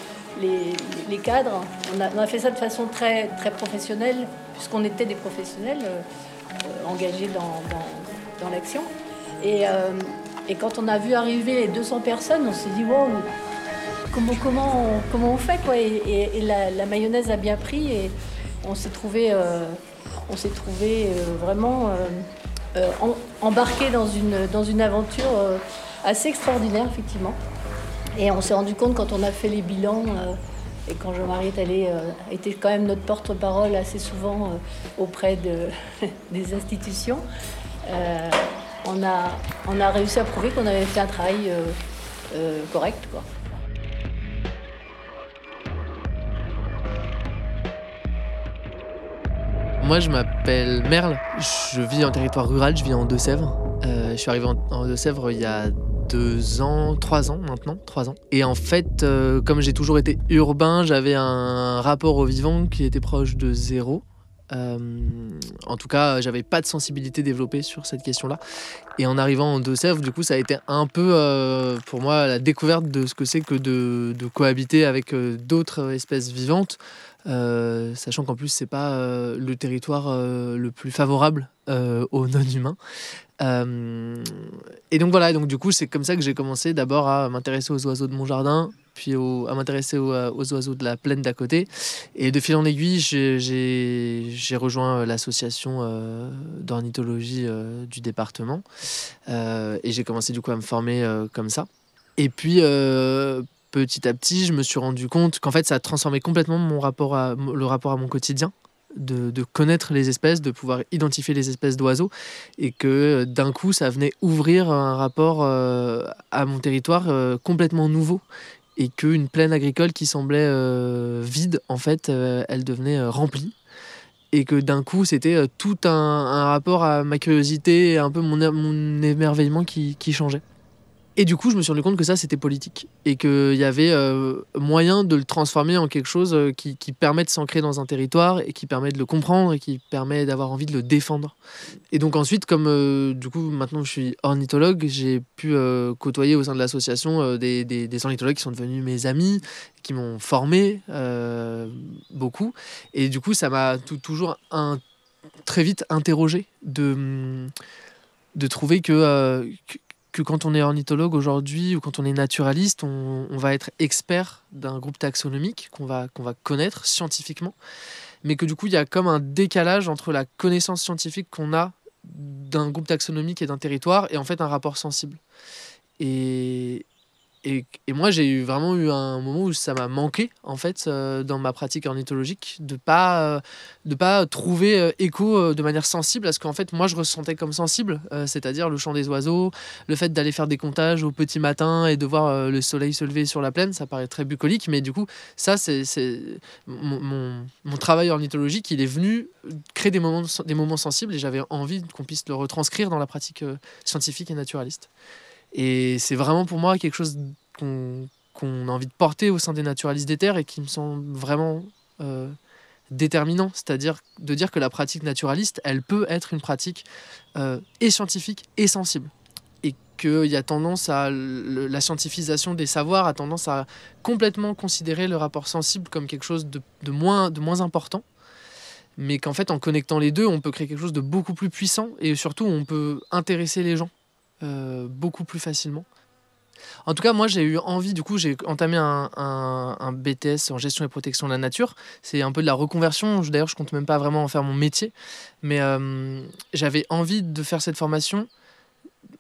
cadres, on a, fait ça de façon très, très professionnelle, puisqu'on était des professionnels euh, engagés dans, l'action. Et, euh, et quand on a vu arriver les 200 personnes, on s'est dit, wow, comment, comment, on, fait quoi Et, la mayonnaise a bien pris et on s'est trouvé, euh, on s'est trouvé euh, vraiment euh, euh, embarqué dans une, aventure assez extraordinaire, effectivement. Et on s'est rendu compte quand on a fait les bilans et quand Jean-Marie est allé, était quand même notre porte-parole assez souvent auprès de, des institutions, on, a, réussi à prouver qu'on avait fait un travail correct. Moi, je m'appelle Merle. Je vis en territoire rural, je vis en Deux-Sèvres. Euh, je suis arrivé en, Deux-Sèvres il y a deux ans, trois ans maintenant, trois ans. Et en fait, euh, comme j'ai toujours été urbain, j'avais un rapport au vivant qui était proche de zéro. Euh, en tout cas, j'avais pas de sensibilité développée sur cette question-là. Et en arrivant en Deux-Sèvres, du coup, ça a été un peu pour moi la découverte de ce que c'est que de, cohabiter avec d'autres espèces vivantes. Euh, sachant qu'en plus c'est pas euh, le territoire euh, le plus favorable aux non-humains. Et donc voilà, donc du coup c'est comme ça que j'ai commencé d'abord à m'intéresser aux oiseaux de mon jardin, puis à m'intéresser aux, aux oiseaux de la plaine d'à côté. Et de fil en aiguille, j'ai- rejoint l'association d'ornithologie du département et j'ai commencé du coup à me former comme ça. Et puis petit à petit, je me suis rendu compte qu'en fait, ça a transformé complètement mon rapport à, le rapport à mon quotidien. De, de connaître les espèces, de pouvoir identifier les espèces d'oiseaux, et que euh, d'un coup, ça venait ouvrir un rapport euh, à mon territoire euh, complètement nouveau, et qu'une plaine agricole qui semblait vide, en fait, elle devenait remplie, et que d'un coup, c'était tout un, un rapport à ma curiosité et un peu mon, mon émerveillement qui, qui changeait. Et du coup, je me suis rendu compte que ça, c'était politique. Et qu'il y avait euh, moyen de le transformer en quelque chose euh, qui, permet de s'ancrer dans un territoire et qui permet de le comprendre et qui permet d'avoir envie de le défendre. Et donc ensuite, comme euh, du coup, maintenant je suis ornithologue, j'ai pu euh, côtoyer au sein de l'association des, ornithologues qui sont devenus mes amis, qui m'ont formé beaucoup. Et du coup, ça m'a tou- toujours très vite interrogé de, de trouver que, que quand on est ornithologue aujourd'hui ou quand on est naturaliste, on, va être expert d'un groupe taxonomique qu'on va, qu'on va connaître scientifiquement, mais que du coup, il y a comme un décalage entre la connaissance scientifique qu'on a d'un groupe taxonomique et d'un territoire et en fait un rapport sensible. Et, et, et moi, j'ai eu vraiment eu un moment où ça m'a manqué, en fait, euh, dans ma pratique ornithologique, de pas, euh, de pas trouver euh, écho de manière sensible à ce qu'en fait, moi, je ressentais comme sensible, c'est-à-dire le chant des oiseaux, le fait d'aller faire des comptages au petit matin et de voir le soleil se lever sur la plaine, ça paraît très bucolique, mais du coup, ça, c'est mon, mon, mon travail ornithologique, il est venu créer des moments, des moments sensibles et j'avais envie qu'on puisse le retranscrire dans la pratique scientifique et naturaliste. Et c'est vraiment pour moi quelque chose qu'on a envie de porter au sein des naturalistes des terres et qui me semble vraiment euh, déterminant. C'est-à-dire de dire que la pratique naturaliste, elle peut être une pratique euh, et scientifique et sensible. Et qu'il y a tendance à. la scientifisation des savoirs a tendance à complètement considérer le rapport sensible comme quelque chose de, moins, important mais qu'en fait en connectant les deux on peut créer quelque chose de beaucoup plus puissant et surtout on peut intéresser les gens beaucoup plus facilement En tout cas, moi, j'ai eu envie, du coup, j'ai entamé un, BTS en gestion et protection de la nature. C'est un peu de la reconversion. D'ailleurs, je compte même pas vraiment en faire mon métier. Mais euh, j'avais envie de faire cette formation.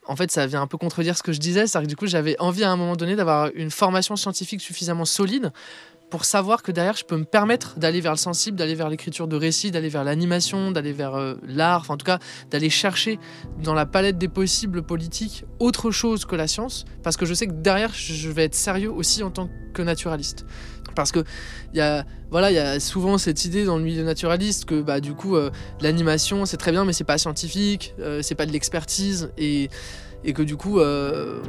En fait, ça vient un peu contredire ce que je disais. C'est-à-dire que du coup, j'avais envie à un moment donné d'avoir une formation scientifique suffisamment solide pour savoir que derrière, je peux me permettre d'aller vers le sensible, d'aller vers l'écriture de récits, d'aller vers l'animation, d'aller vers euh, l'art, enfin en tout cas d'aller chercher dans la palette des possibles politiques autre chose que la science, parce que je sais que derrière, je vais être sérieux aussi en tant que naturaliste. Parce que il y a, voilà, y a souvent cette idée dans le milieu naturaliste que bah, du coup, euh, l'animation, c'est très bien, mais c'est pas scientifique, euh, c'est pas de l'expertise, et et que du coup, euh,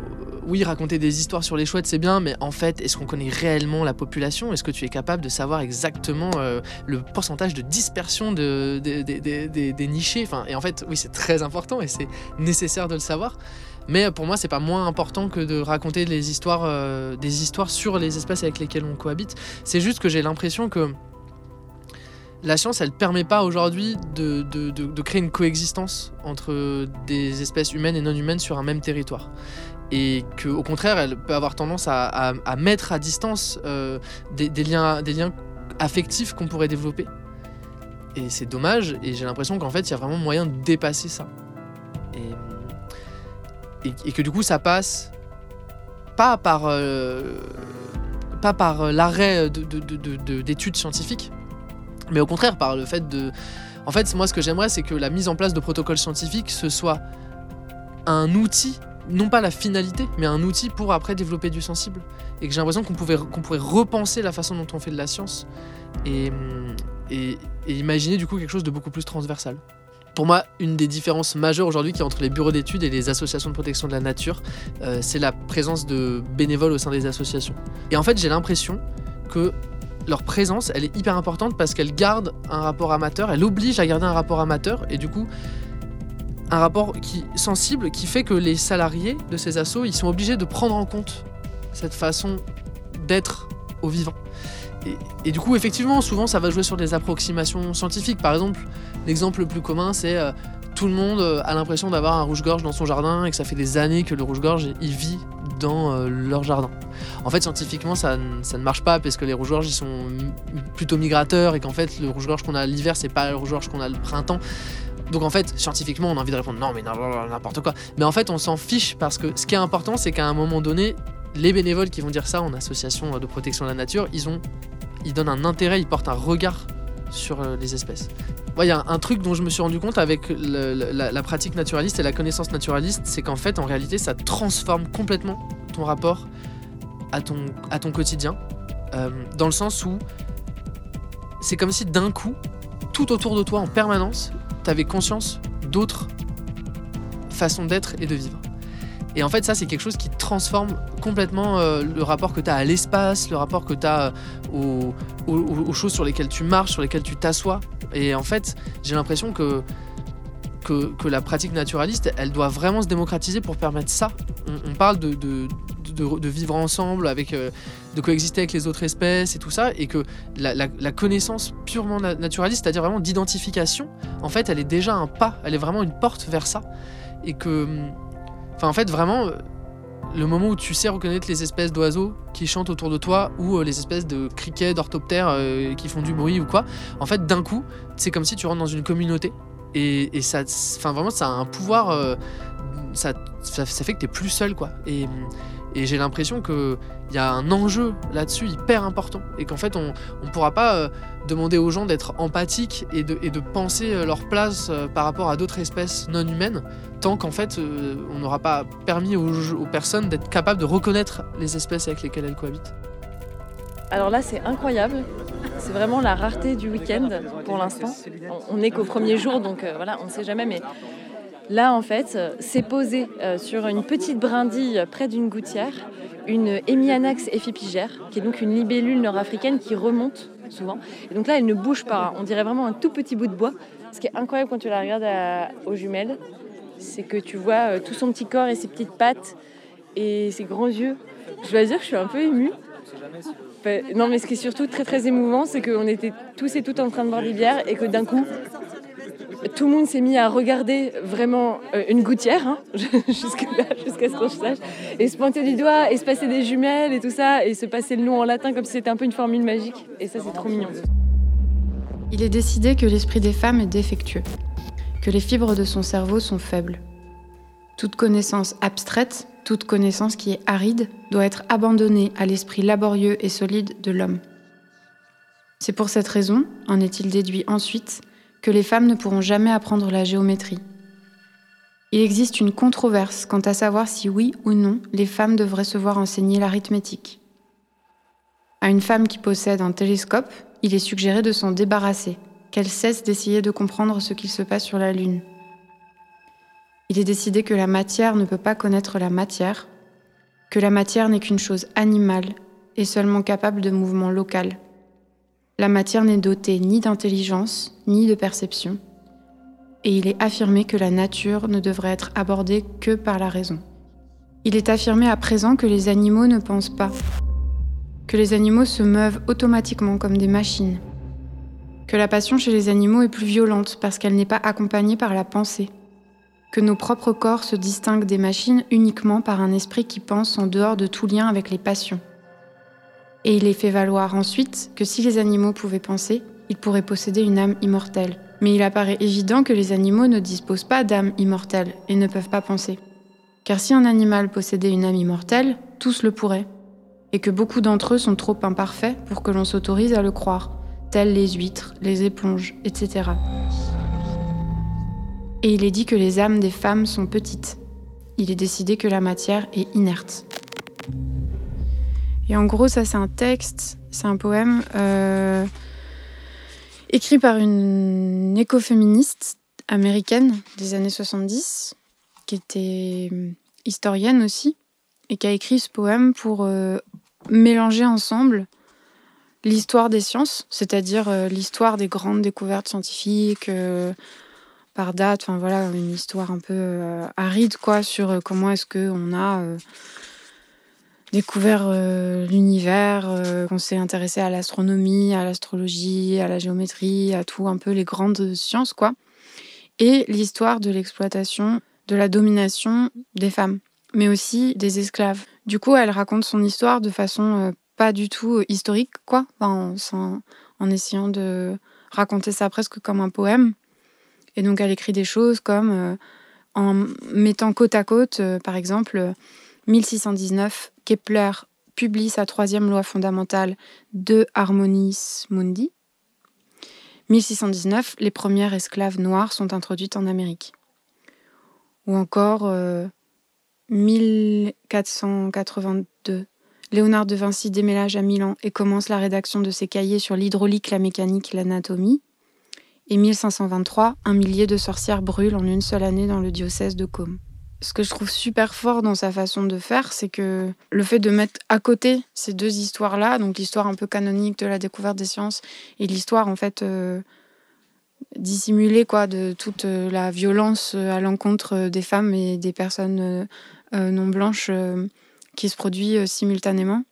oui, raconter des histoires sur les chouettes, c'est bien, mais en fait, est-ce qu'on connaît réellement la population? Est-ce que tu es capable de savoir exactement euh, le pourcentage de dispersion de, des nichés? Enfin, Et en fait, oui, c'est très important et c'est nécessaire de le savoir. Mais pour moi, c'est pas moins important que de raconter euh, des histoires sur les espèces avec lesquelles on cohabite. C'est juste que j'ai l'impression que la science, elle permet pas aujourd'hui de, de, de, créer une coexistence entre des espèces humaines et non humaines sur un même territoire. Et qu'au contraire, elle peut avoir tendance à, à, mettre à distance euh, des, liens, des liens affectifs qu'on pourrait développer. Et c'est dommage, et j'ai l'impression qu'en fait, il y a vraiment moyen de dépasser ça. Et, et, que du coup, ça passe pas par, euh, pas par l'arrêt d'études scientifiques, mais au contraire, par le fait de. En fait, moi, ce que j'aimerais, c'est que la mise en place de protocoles scientifiques, ce soit un outil, non pas la finalité, mais un outil pour après développer du sensible. Et que j'ai l'impression qu'on pouvait, qu'on pourrait repenser la façon dont on fait de la science et, imaginer du coup quelque chose de beaucoup plus transversal. Pour moi, une des différences majeures aujourd'hui qui est entre les bureaux d'études et les associations de protection de la nature, euh, c'est la présence de bénévoles au sein des associations. Et en fait, j'ai l'impression que leur présence, elle est hyper importante parce qu'elle garde un rapport amateur, elle oblige à garder un rapport amateur et du coup un rapport qui sensible qui fait que les salariés de ces assos, ils sont obligés de prendre en compte cette façon d'être au vivant. Et, du coup, effectivement, souvent, ça va jouer sur des approximations scientifiques. Par exemple, l'exemple le plus commun, c'est euh, tout le monde euh, a l'impression d'avoir un rouge-gorge dans son jardin et que ça fait des années que le rouge-gorge, il vit dans euh, leur jardin. En fait, scientifiquement, ça, ça, ne marche pas parce que les rouges-gorges, ils sont plutôt migrateurs et qu'en fait, le rouge-gorge qu'on a l'hiver, c'est pas le rouge-gorge qu'on a le printemps. Donc en fait, scientifiquement, on a envie de répondre non, mais n'importe quoi. Mais en fait, on s'en fiche parce que ce qui est important, c'est qu'à un moment donné, les bénévoles qui vont dire ça en association de protection de la nature, ils ont, ils donnent un intérêt, ils portent un regard sur euh, les espèces. Il y a un truc dont je me suis rendu compte avec la, pratique naturaliste et la connaissance naturaliste, c'est qu'en fait, en réalité, ça transforme complètement ton rapport à ton, quotidien, euh, dans le sens où c'est comme si d'un coup, tout autour de toi, en permanence, tu avais conscience d'autres façons d'être et de vivre. Et en fait, ça, c'est quelque chose qui transforme complètement euh, le rapport que tu as à l'espace, le rapport que tu as aux, choses sur lesquelles tu marches, sur lesquelles tu t'assois. Et en fait, j'ai l'impression que, que, la pratique naturaliste, elle doit vraiment se démocratiser pour permettre ça. On, parle de, de, vivre ensemble, avec, euh, de coexister avec les autres espèces et tout ça, et que la, la, la connaissance purement naturaliste, c'est-à-dire vraiment d'identification, en fait, elle est déjà un pas, elle est vraiment une porte vers ça. Et que, enfin, en fait, vraiment le moment où tu sais reconnaître les espèces d'oiseaux qui chantent autour de toi ou euh, les espèces de criquets, d'orthoptères euh, qui font du bruit ou quoi, en fait, d'un coup, c'est comme si tu rentres dans une communauté et, et ça, enfin vraiment, ça a un pouvoir, euh, ça, ça, fait que tu es plus seul, quoi. Et j'ai l'impression qu'il y a un enjeu là-dessus hyper important et qu'en fait, on ne pourra pas demander aux gens d'être empathiques et de, penser leur place par rapport à d'autres espèces non humaines tant qu'en fait euh, on n'aura pas permis aux, personnes d'être capables de reconnaître les espèces avec lesquelles elles cohabitent. Alors là c'est incroyable, c'est vraiment la rareté du week-end pour l'instant. On n'est qu'au premier jour donc euh, voilà on ne sait jamais mais là en fait c'est posé euh, sur une petite brindille près d'une gouttière une Hemianax effipigère qui est donc une libellule nord-africaine qui remonte souvent. Et donc là elle ne bouge pas, on dirait vraiment un tout petit bout de bois. Ce qui est incroyable quand tu la regardes aux jumelles, c'est que tu vois euh, tout son petit corps et ses petites pattes et ses grands yeux. Je dois dire que je suis un peu émue. non, mais ce qui est surtout très très émouvant, c'est qu'on était tous et toutes en train de boire des bières et que d'un coup, tout le monde s'est mis à regarder vraiment euh, une gouttière, hein, jusqu'à ce qu'on sache, et se pointer du doigt, et se passer des jumelles et tout ça, et se passer le nom en latin comme si c'était un peu une formule magique. Et ça, c'est trop mignon. Il est décidé que l'esprit des femmes est défectueux, que les fibres de son cerveau sont faibles. Toute connaissance abstraite, toute connaissance qui est aride, doit être abandonnée à l'esprit laborieux et solide de l'homme. C'est pour cette raison, en est-il déduit ensuite, que les femmes ne pourront jamais apprendre la géométrie. Il existe une controverse quant à savoir si oui ou non les femmes devraient se voir enseigner l'arithmétique. À une femme qui possède un télescope, il est suggéré de s'en débarrasser, qu'elle cesse d'essayer de comprendre ce qu'il se passe sur la Lune. Il est décidé que la matière ne peut pas connaître la matière, que la matière n'est qu'une chose animale et seulement capable de mouvement local. La matière n'est dotée ni d'intelligence, ni de perception, et il est affirmé que la nature ne devrait être abordée que par la raison. Il est affirmé à présent que les animaux ne pensent pas, que les animaux se meuvent automatiquement comme des machines, que la passion chez les animaux est plus violente parce qu'elle n'est pas accompagnée par la pensée, que nos propres corps se distinguent des machines uniquement par un esprit qui pense en dehors de tout lien avec les passions. Et il est fait valoir ensuite que si les animaux pouvaient penser, ils pourraient posséder une âme immortelle. Mais il apparaît évident que les animaux ne disposent pas d'âme immortelle et ne peuvent pas penser. Car si un animal possédait une âme immortelle, tous le pourraient. Et que beaucoup d'entre eux sont trop imparfaits pour que l'on s'autorise à le croire, tels les huîtres, les éponges, etc. Et il est dit que les âmes des femmes sont petites. Il est décidé que la matière est inerte. Et en gros, ça, c'est un texte, c'est un poème euh, écrit par une écoféministe américaine des années 70, qui était euh, historienne aussi, et qui a écrit ce poème pour euh, mélanger ensemble l'histoire des sciences, c'est-à-dire l'histoire des grandes découvertes scientifiques par date, enfin voilà, une histoire un peu aride quoi sur comment est-ce que on a découvert euh, l'univers, euh, on s'est intéressé à l'astronomie, à l'astrologie, à la géométrie, à tout un peu les grandes sciences quoi. Et l'histoire de l'exploitation, de la domination des femmes, mais aussi des esclaves. Du coup, elle raconte son histoire de façon euh, pas du tout historique quoi, en, en, essayant de raconter ça presque comme un poème. Et donc elle écrit des choses comme en mettant côte à côte, par exemple, 1619, Kepler publie sa troisième loi fondamentale de Harmonis Mundi. 1619, les premières esclaves noires sont introduites en Amérique. Ou encore 1482, euh, Léonard de Vinci déménage à Milan et commence la rédaction de ses cahiers sur l'hydraulique, la mécanique l'anatomie. Et 1523, un millier de sorcières brûlent en une seule année dans le diocèse de Côme ce que je trouve super fort dans sa façon de faire, c'est que le fait de mettre à côté ces deux histoires-là, donc l'histoire un peu canonique de la découverte des sciences et l'histoire en fait euh, dissimulée quoi de toute euh, la violence euh, à l'encontre des femmes et des personnes non blanches qui se produit simultanément.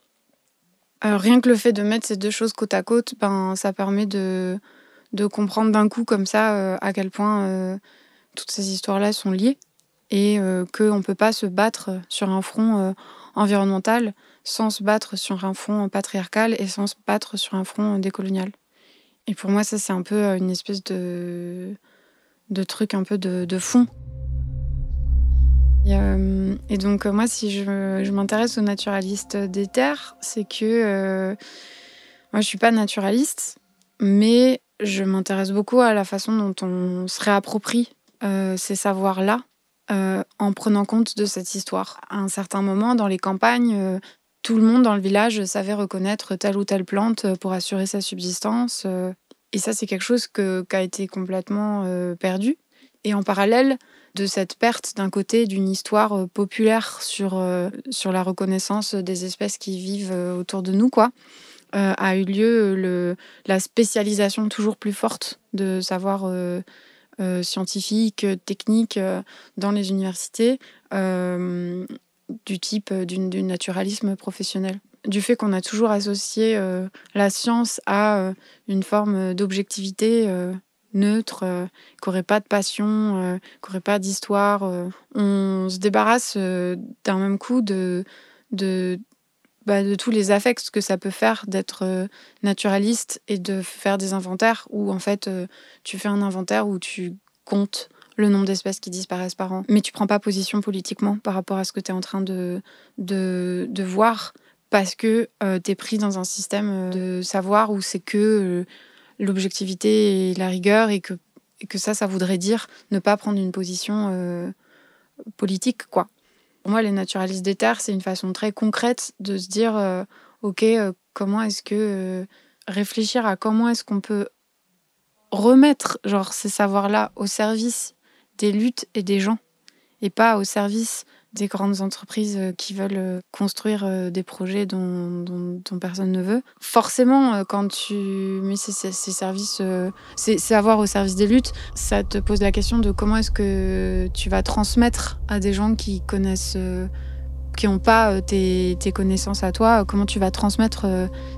rien que le fait de mettre ces deux choses côte à côte, ben ça permet de de comprendre d'un coup comme ça à quel point toutes ces histoires-là sont liées et euh, qu'on ne peut pas se battre sur un front euh, environnemental sans se battre sur un front patriarcal et sans se battre sur un front décolonial. Et pour moi, ça, c'est un peu euh, une espèce de, truc un peu de, fond. Et, donc, moi, si je, m'intéresse aux naturalistes des terres, c'est que moi, je suis pas naturaliste, mais je m'intéresse beaucoup à la façon dont on se réapproprie ces savoirs-là euh, en prenant compte de cette histoire. À un certain moment, dans les campagnes, euh, tout le monde dans le village savait reconnaître telle ou telle plante euh, pour assurer sa subsistance. et ça, c'est quelque chose qui a été complètement perdu. Et en parallèle de cette perte d'un côté d'une histoire populaire sur, sur la reconnaissance des espèces qui vivent autour de nous, quoi, a eu lieu la spécialisation toujours plus forte de savoir euh, scientifiques, euh, techniques euh, dans les universités du type du naturalisme professionnel. Du fait qu'on a toujours associé la science à une forme d'objectivité neutres, qui n'auraient pas de passion, qui n'auraient pas d'histoire. On se débarrasse d'un même coup de, bah, de tous les affects que ça peut faire d'être naturaliste et de faire des inventaires où en fait tu fais un inventaire où tu comptes le nombre d'espèces qui disparaissent par an. Mais tu prends pas position politiquement par rapport à ce que tu es en train de, de, voir parce que euh, tu es pris dans un système euh, de savoir où c'est que euh, l'objectivité et la rigueur et que, et que ça, ça voudrait dire ne pas prendre une position politique, quoi. Pour moi, les naturalistes des terres, c'est une façon très concrète de se dire, OK, comment est-ce que... réfléchir à comment est-ce qu'on peut remettre genre ces savoirs-là au service des luttes et des gens, et pas au service des grandes entreprises euh, qui veulent euh, construire euh, des projets dont, personne ne veut. Forcément, quand tu mets ces, services, ces savoirs au service des luttes, ça te pose la question de comment est-ce que tu vas transmettre à des gens qui connaissent qui n'ont pas tes, connaissances à toi, comment tu vas transmettre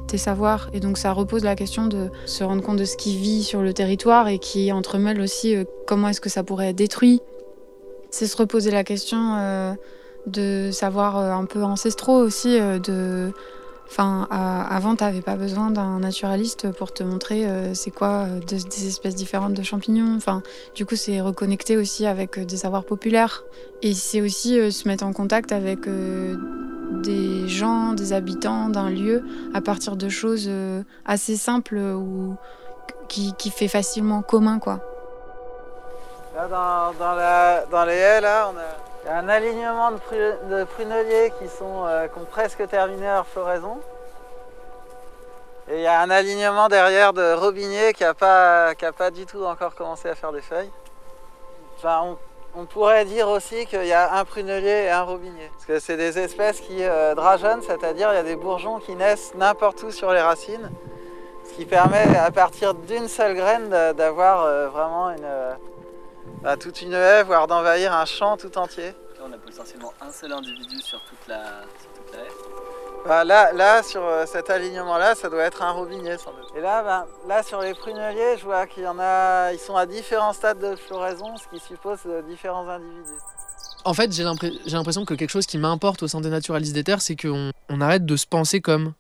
tes savoirs. Et donc ça repose la question de se rendre compte de ce qui vit sur le territoire et qui entremêle aussi comment est-ce que ça pourrait être détruit, c'est se reposer la question euh, de savoir euh, un peu ancestraux aussi. Euh, enfin, avant, tu n'avais pas besoin d'un naturaliste pour te montrer c'est quoi des espèces différentes de champignons. Enfin, du coup, c'est reconnecter aussi avec des savoirs populaires. Et c'est aussi se mettre en contact avec des gens, des habitants d'un lieu à partir de choses assez simples ou qui, qui fait facilement commun, quoi dans, dans, les haies, là, on a, y a un alignement de, pruneliers qui, sont, euh, qui ont presque terminé leur floraison. Et il y a un alignement derrière de robiniers qui n'a pas, pas du tout encore commencé à faire des feuilles. On, pourrait dire aussi qu'il y a un prunelier et un robinier. Parce que c'est des espèces qui euh, drageonnent, c'est-à-dire il y a des bourgeons qui naissent n'importe où sur les racines. Ce qui permet à partir d'une seule graine d'avoir euh, vraiment une, bah, toute une haie, voire d'envahir un champ tout entier. Là, on a potentiellement un seul individu sur toute la, haie. Bah, là, là, sur euh, cet alignement-là, ça doit être un robinier sans doute. Et là, bah, là sur les pruneliers, je vois qu'il y en a, ils sont à différents stades de floraison, ce qui suppose euh, différents individus. En fait, j'ai l'impression que quelque chose qui m'importe au sein des naturalistes des terres, c'est qu'on on arrête de se penser comme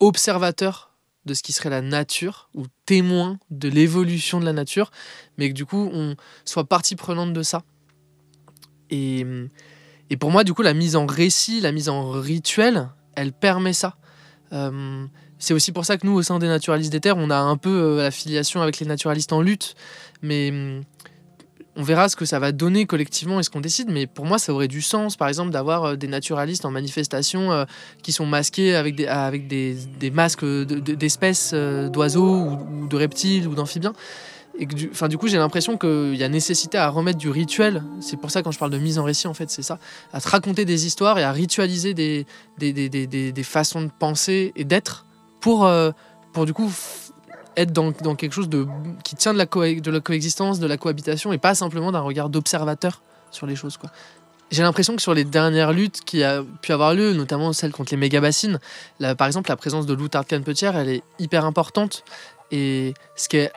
observateur de ce qui serait la nature ou témoin de l'évolution de la nature, mais que du coup on soit partie prenante de ça. Et, et, pour moi, du coup, la mise en récit, la mise en rituel, elle permet ça. Euh, c'est aussi pour ça que nous, au sein des naturalistes des terres, on a un peu euh, la filiation avec les naturalistes en lutte, mais on verra ce que ça va donner collectivement et ce qu'on décide, mais pour moi, ça aurait du sens, par exemple, d'avoir euh, des naturalistes en manifestation euh, qui sont masqués avec des, masques d'espèces euh, d'oiseaux ou, de reptiles ou d'amphibiens. Et du, enfin, du coup, j'ai l'impression qu'il y a nécessité à remettre du rituel. C'est pour ça, quand je parle de mise en récit, en fait, c'est ça. À te raconter des histoires et à ritualiser des façons de penser et d'être pour, pour, du coup, être dans, quelque chose qui tient de la, coexistence, de la cohabitation, et pas simplement d'un regard d'observateur sur les choses. J'ai l'impression que sur les dernières luttes qui a pu avoir lieu, notamment celle contre les méga bassines, par exemple la présence de l'outarde canepetière, elle est hyper importante. Et ce qui est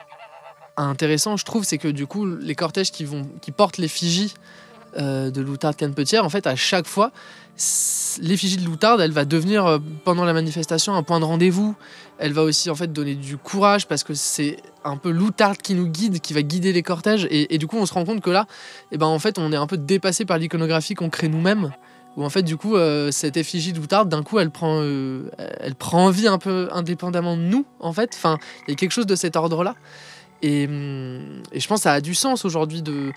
intéressant, je trouve, c'est que du coup, les cortèges qui, vont, qui portent euh, de l'outarde canepetière, en fait, à chaque fois, l'effigie de l'outarde, elle va devenir euh, pendant la manifestation un point de rendez-vous. Elle va aussi en fait donner du courage parce que c'est un peu l'outarde qui nous guide, qui va guider les cortèges. Et, du coup, on se rend compte que là, eh ben, en fait, on est un peu dépassé par l'iconographie qu'on crée nous-mêmes. Où en fait, du coup, euh, cette effigie de l'outarde, d'un coup, elle prend, elle prend vie un peu indépendamment de nous, en fait. Enfin, il y a quelque chose de cet ordre-là. Et, hum, et, je pense que ça a du sens aujourd'hui de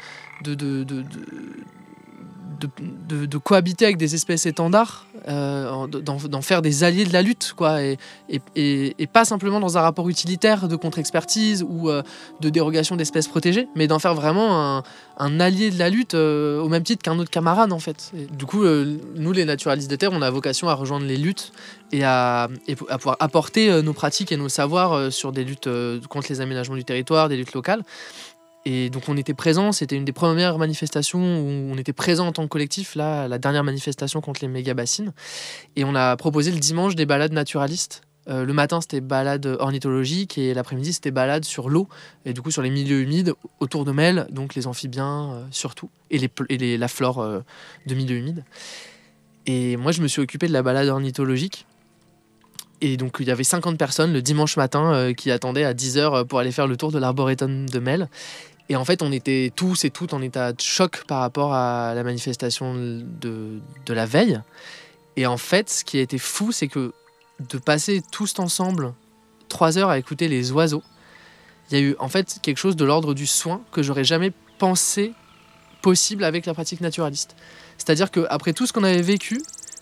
de, cohabiter avec des espèces étendards, euh, d'en faire des alliés de la lutte, quoi, et, pas simplement dans un rapport utilitaire de contre-expertise ou euh, de dérogation d'espèces protégées, mais d'en faire vraiment un, allié de la lutte euh, au même titre qu'un autre camarade, en fait. du coup, nous, les naturalistes des terres, on a vocation à rejoindre les luttes et à, à pouvoir apporter nos pratiques et nos savoirs sur des luttes contre les aménagements du territoire, des luttes locales. Et donc on était présents, c'était une des premières manifestations où on était présent en tant que collectif, là, la dernière manifestation contre les méga bassines. Et on a proposé le dimanche des balades naturalistes Euh, le matin, c'était balade ornithologique et l'après-midi, c'était balade sur l'eau et du coup sur les milieux humides autour de Mel, donc les amphibiens euh, surtout, et, la flore euh, de milieux humides. Et moi, je me suis occupé de la balade ornithologique. Et donc, il y avait 50 personnes le dimanche matin euh, qui attendaient à 10h pour aller faire le tour de l'arboretum de Mel. Et en fait, on était tous et toutes en état de choc par rapport à la manifestation de, de la veille. Et en fait, ce qui a été fou, c'est que de passer tous ensemble trois heures à écouter les oiseaux, il y a eu en fait quelque chose de l'ordre du soin que j'aurais jamais pensé possible avec la pratique naturaliste. C'est-à-dire qu'après tout ce qu'on avait vécu,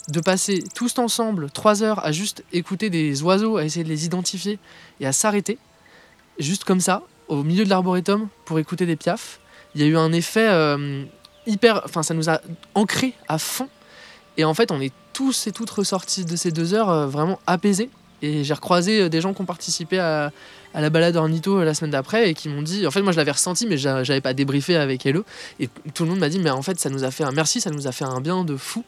de passer tous ensemble trois heures à juste écouter des oiseaux, à essayer de les identifier et à s'arrêter, juste comme ça, au milieu de l'arboretum, pour écouter des piafs, il y a eu un effet euh, hyper. Enfin, ça nous a ancré à fond. Et en fait, on est tous et toutes ressortis de ces deux heures euh, vraiment apaisés. Et j'ai recroisé euh, des gens qui ont participé à, la balade ornitho euh, la semaine d'après et qui m'ont dit, en fait moi je l'avais ressenti mais j'a- j'avais pas débriefé avec Hello et tout le monde m'a dit mais en fait ça nous a fait un merci, ça nous a fait un bien de fou.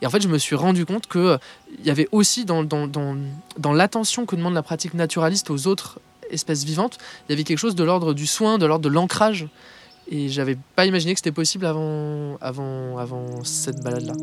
Et en fait je me suis rendu compte que euh, il y avait aussi dans, dans, l'attention que demande la pratique naturaliste aux autres espèces vivantes, il y avait quelque chose de l'ordre du soin, de l'ordre de l'ancrage. Et j'avais pas imaginé que c'était possible avant, avant, avant cette balade-là.